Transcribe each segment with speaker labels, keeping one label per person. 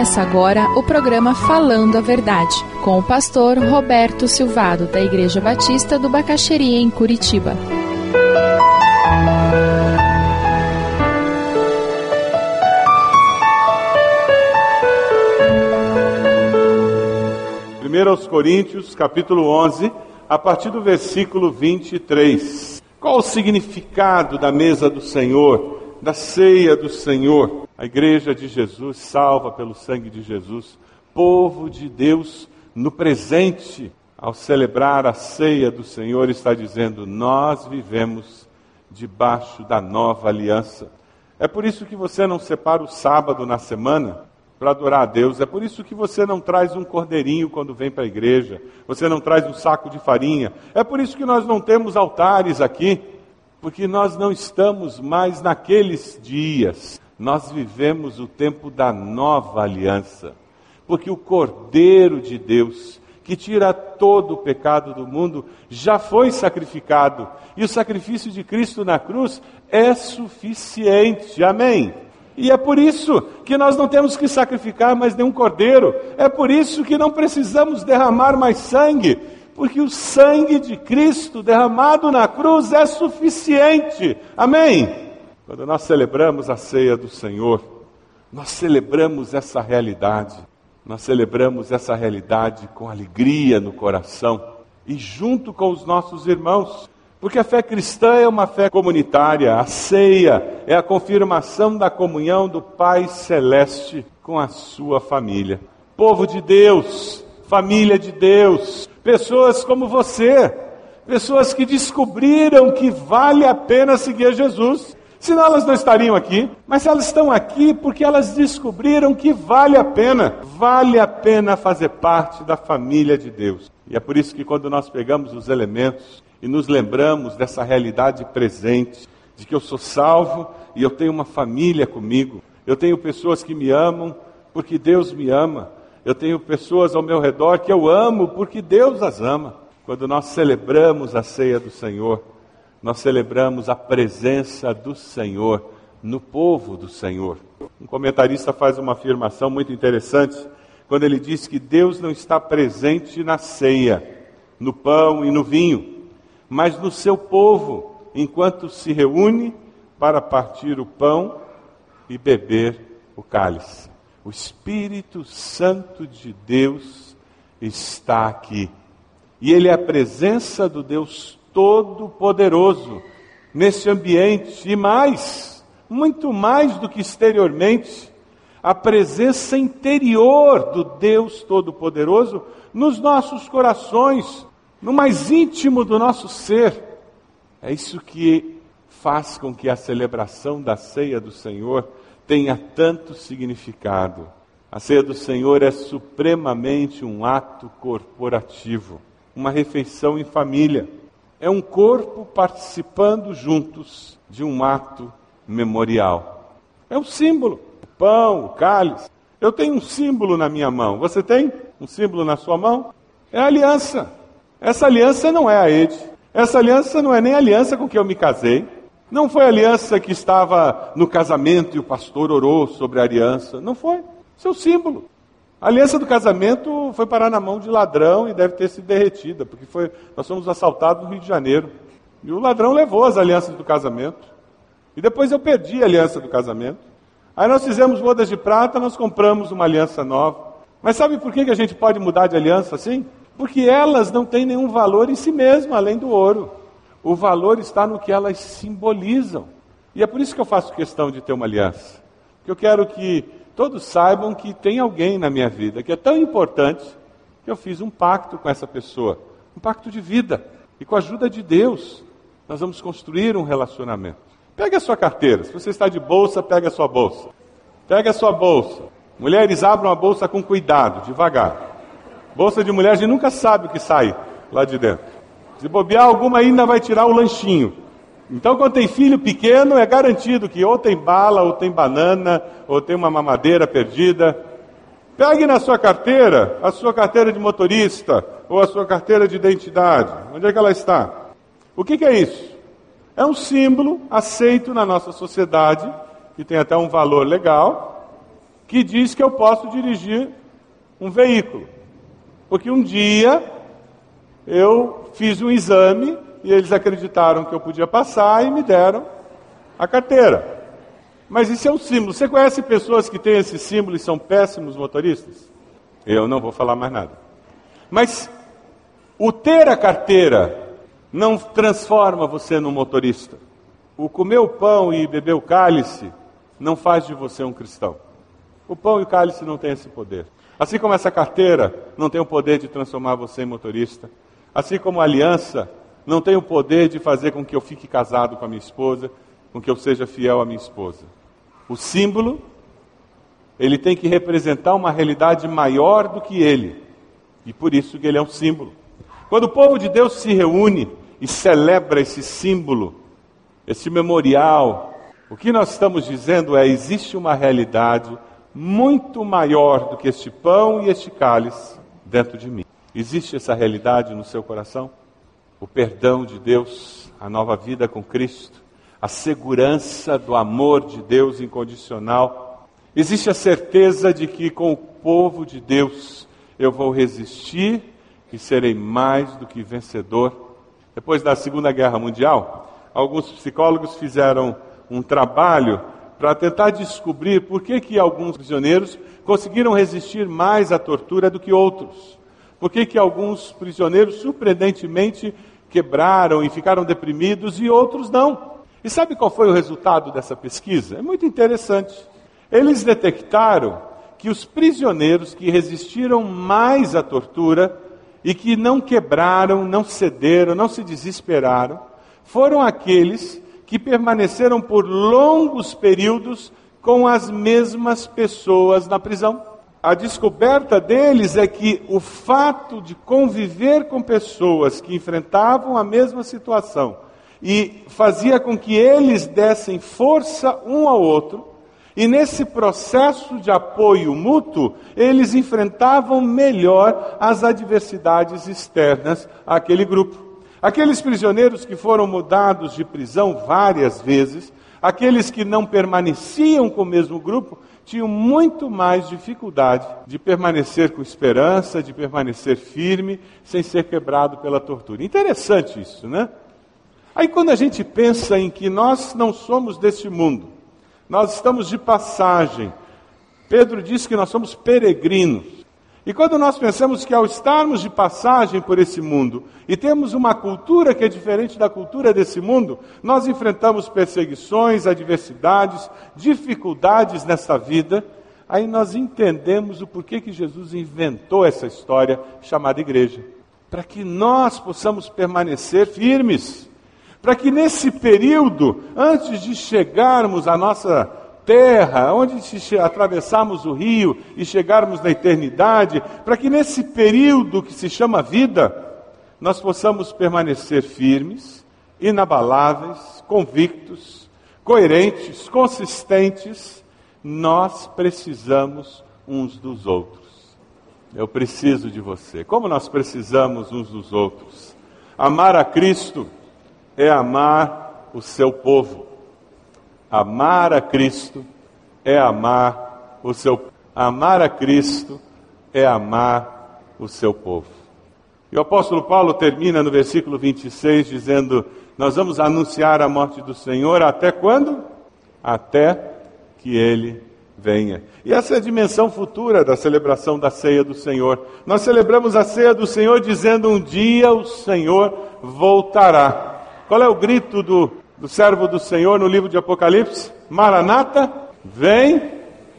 Speaker 1: Começa agora o programa Falando a Verdade, com o pastor Roberto Silvado, da Igreja Batista do Bacaxeria, em Curitiba.
Speaker 2: Primeiro aos Coríntios, capítulo 11, a partir do versículo 23. Qual o significado da mesa do Senhor, da ceia do Senhor? A igreja de Jesus, salva pelo sangue de Jesus, povo de Deus no presente, ao celebrar a ceia do Senhor, está dizendo: Nós vivemos debaixo da nova aliança. É por isso que você não separa o sábado na semana para adorar a Deus. É por isso que você não traz um cordeirinho quando vem para a igreja. Você não traz um saco de farinha. É por isso que nós não temos altares aqui, porque nós não estamos mais naqueles dias nós vivemos o tempo da nova aliança, porque o Cordeiro de Deus, que tira todo o pecado do mundo, já foi sacrificado, e o sacrifício de Cristo na cruz é suficiente. Amém. E é por isso que nós não temos que sacrificar mais nenhum cordeiro, é por isso que não precisamos derramar mais sangue, porque o sangue de Cristo derramado na cruz é suficiente. Amém. Quando nós celebramos a ceia do Senhor, nós celebramos essa realidade, nós celebramos essa realidade com alegria no coração e junto com os nossos irmãos, porque a fé cristã é uma fé comunitária, a ceia é a confirmação da comunhão do Pai Celeste com a sua família. Povo de Deus, família de Deus, pessoas como você, pessoas que descobriram que vale a pena seguir Jesus. Senão elas não estariam aqui, mas elas estão aqui porque elas descobriram que vale a pena, vale a pena fazer parte da família de Deus. E é por isso que quando nós pegamos os elementos e nos lembramos dessa realidade presente, de que eu sou salvo e eu tenho uma família comigo, eu tenho pessoas que me amam porque Deus me ama, eu tenho pessoas ao meu redor que eu amo porque Deus as ama. Quando nós celebramos a ceia do Senhor, nós celebramos a presença do Senhor no povo do Senhor. Um comentarista faz uma afirmação muito interessante quando ele diz que Deus não está presente na ceia, no pão e no vinho, mas no seu povo, enquanto se reúne para partir o pão e beber o cálice. O Espírito Santo de Deus está aqui. E ele é a presença do Deus Todo-Poderoso nesse ambiente e mais, muito mais do que exteriormente, a presença interior do Deus Todo-Poderoso nos nossos corações, no mais íntimo do nosso ser. É isso que faz com que a celebração da ceia do Senhor tenha tanto significado. A ceia do Senhor é supremamente um ato corporativo, uma refeição em família é um corpo participando juntos de um ato memorial. É um símbolo. O pão, o cálice. Eu tenho um símbolo na minha mão. Você tem um símbolo na sua mão? É a aliança. Essa aliança não é a Ede. Essa aliança não é nem a aliança com que eu me casei. Não foi a aliança que estava no casamento e o pastor orou sobre a aliança. Não foi. Seu símbolo. A aliança do casamento foi parar na mão de ladrão e deve ter sido derretida, porque foi, nós fomos assaltados no Rio de Janeiro. E o ladrão levou as alianças do casamento. E depois eu perdi a aliança do casamento. Aí nós fizemos bodas de prata, nós compramos uma aliança nova. Mas sabe por que a gente pode mudar de aliança assim? Porque elas não têm nenhum valor em si mesmas, além do ouro. O valor está no que elas simbolizam. E é por isso que eu faço questão de ter uma aliança. Porque eu quero que todos saibam que tem alguém na minha vida que é tão importante que eu fiz um pacto com essa pessoa, um pacto de vida. E com a ajuda de Deus, nós vamos construir um relacionamento. Pegue a sua carteira. Se você está de bolsa, pegue a sua bolsa. Pegue a sua bolsa. Mulheres, abram a bolsa com cuidado, devagar. Bolsa de mulher, a gente nunca sabe o que sai lá de dentro. Se bobear, alguma ainda vai tirar o lanchinho. Então, quando tem filho pequeno, é garantido que ou tem bala, ou tem banana, ou tem uma mamadeira perdida. Pegue na sua carteira a sua carteira de motorista ou a sua carteira de identidade. Onde é que ela está? O que, que é isso? É um símbolo aceito na nossa sociedade, que tem até um valor legal, que diz que eu posso dirigir um veículo. Porque um dia eu fiz um exame e eles acreditaram que eu podia passar e me deram a carteira. Mas isso é um símbolo. Você conhece pessoas que têm esse símbolo e são péssimos motoristas? Eu não vou falar mais nada. Mas o ter a carteira não transforma você num motorista. O comer o pão e beber o cálice não faz de você um cristão. O pão e o cálice não têm esse poder. Assim como essa carteira não tem o poder de transformar você em motorista. Assim como a aliança não tem o poder de fazer com que eu fique casado com a minha esposa, com que eu seja fiel à minha esposa. O símbolo, ele tem que representar uma realidade maior do que ele. E por isso que ele é um símbolo. Quando o povo de Deus se reúne e celebra esse símbolo, esse memorial, o que nós estamos dizendo é: existe uma realidade muito maior do que este pão e este cálice dentro de mim. Existe essa realidade no seu coração? O perdão de Deus, a nova vida com Cristo, a segurança do amor de Deus incondicional. Existe a certeza de que com o povo de Deus eu vou resistir e serei mais do que vencedor. Depois da Segunda Guerra Mundial, alguns psicólogos fizeram um trabalho para tentar descobrir por que, que alguns prisioneiros conseguiram resistir mais à tortura do que outros. Por que, que alguns prisioneiros, surpreendentemente, quebraram e ficaram deprimidos e outros não. E sabe qual foi o resultado dessa pesquisa? É muito interessante. Eles detectaram que os prisioneiros que resistiram mais à tortura e que não quebraram, não cederam, não se desesperaram, foram aqueles que permaneceram por longos períodos com as mesmas pessoas na prisão. A descoberta deles é que o fato de conviver com pessoas que enfrentavam a mesma situação e fazia com que eles dessem força um ao outro, e nesse processo de apoio mútuo, eles enfrentavam melhor as adversidades externas àquele grupo. Aqueles prisioneiros que foram mudados de prisão várias vezes, aqueles que não permaneciam com o mesmo grupo, tinham muito mais dificuldade de permanecer com esperança, de permanecer firme, sem ser quebrado pela tortura. Interessante isso, né? Aí quando a gente pensa em que nós não somos deste mundo, nós estamos de passagem. Pedro diz que nós somos peregrinos. E quando nós pensamos que ao estarmos de passagem por esse mundo e temos uma cultura que é diferente da cultura desse mundo, nós enfrentamos perseguições, adversidades, dificuldades nessa vida, aí nós entendemos o porquê que Jesus inventou essa história chamada igreja. Para que nós possamos permanecer firmes para que nesse período, antes de chegarmos à nossa terra, onde atravessarmos o rio e chegarmos na eternidade, para que nesse período que se chama vida, nós possamos permanecer firmes, inabaláveis, convictos, coerentes, consistentes, nós precisamos uns dos outros. Eu preciso de você. Como nós precisamos uns dos outros? Amar a Cristo é amar o seu povo. Amar a Cristo é amar o seu amar a Cristo é amar o seu povo. E o apóstolo Paulo termina no versículo 26 dizendo: Nós vamos anunciar a morte do Senhor até quando? Até que ele venha. E essa é a dimensão futura da celebração da ceia do Senhor. Nós celebramos a ceia do Senhor dizendo: Um dia o Senhor voltará. Qual é o grito do, do servo do Senhor no livro de Apocalipse? Maranata, vem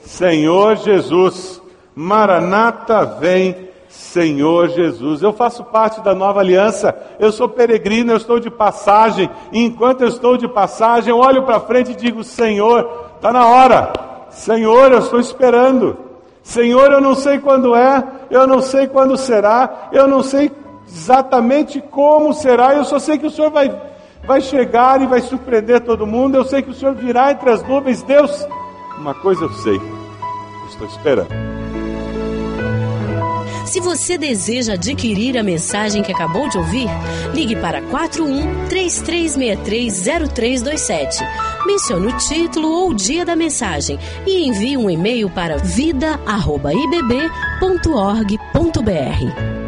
Speaker 2: Senhor Jesus. Maranata, vem Senhor Jesus. Eu faço parte da nova aliança. Eu sou peregrino, eu estou de passagem. E enquanto eu estou de passagem, eu olho para frente e digo: Senhor, está na hora. Senhor, eu estou esperando. Senhor, eu não sei quando é, eu não sei quando será, eu não sei exatamente como será, eu só sei que o Senhor vai vai chegar e vai surpreender todo mundo. Eu sei que o Senhor virá entre as nuvens. Deus, uma coisa eu sei, estou esperando.
Speaker 3: Se você deseja adquirir a mensagem que acabou de ouvir, ligue para 41 3363 0327. Mencione o título ou o dia da mensagem e envie um e-mail para vida@ibb.org.br.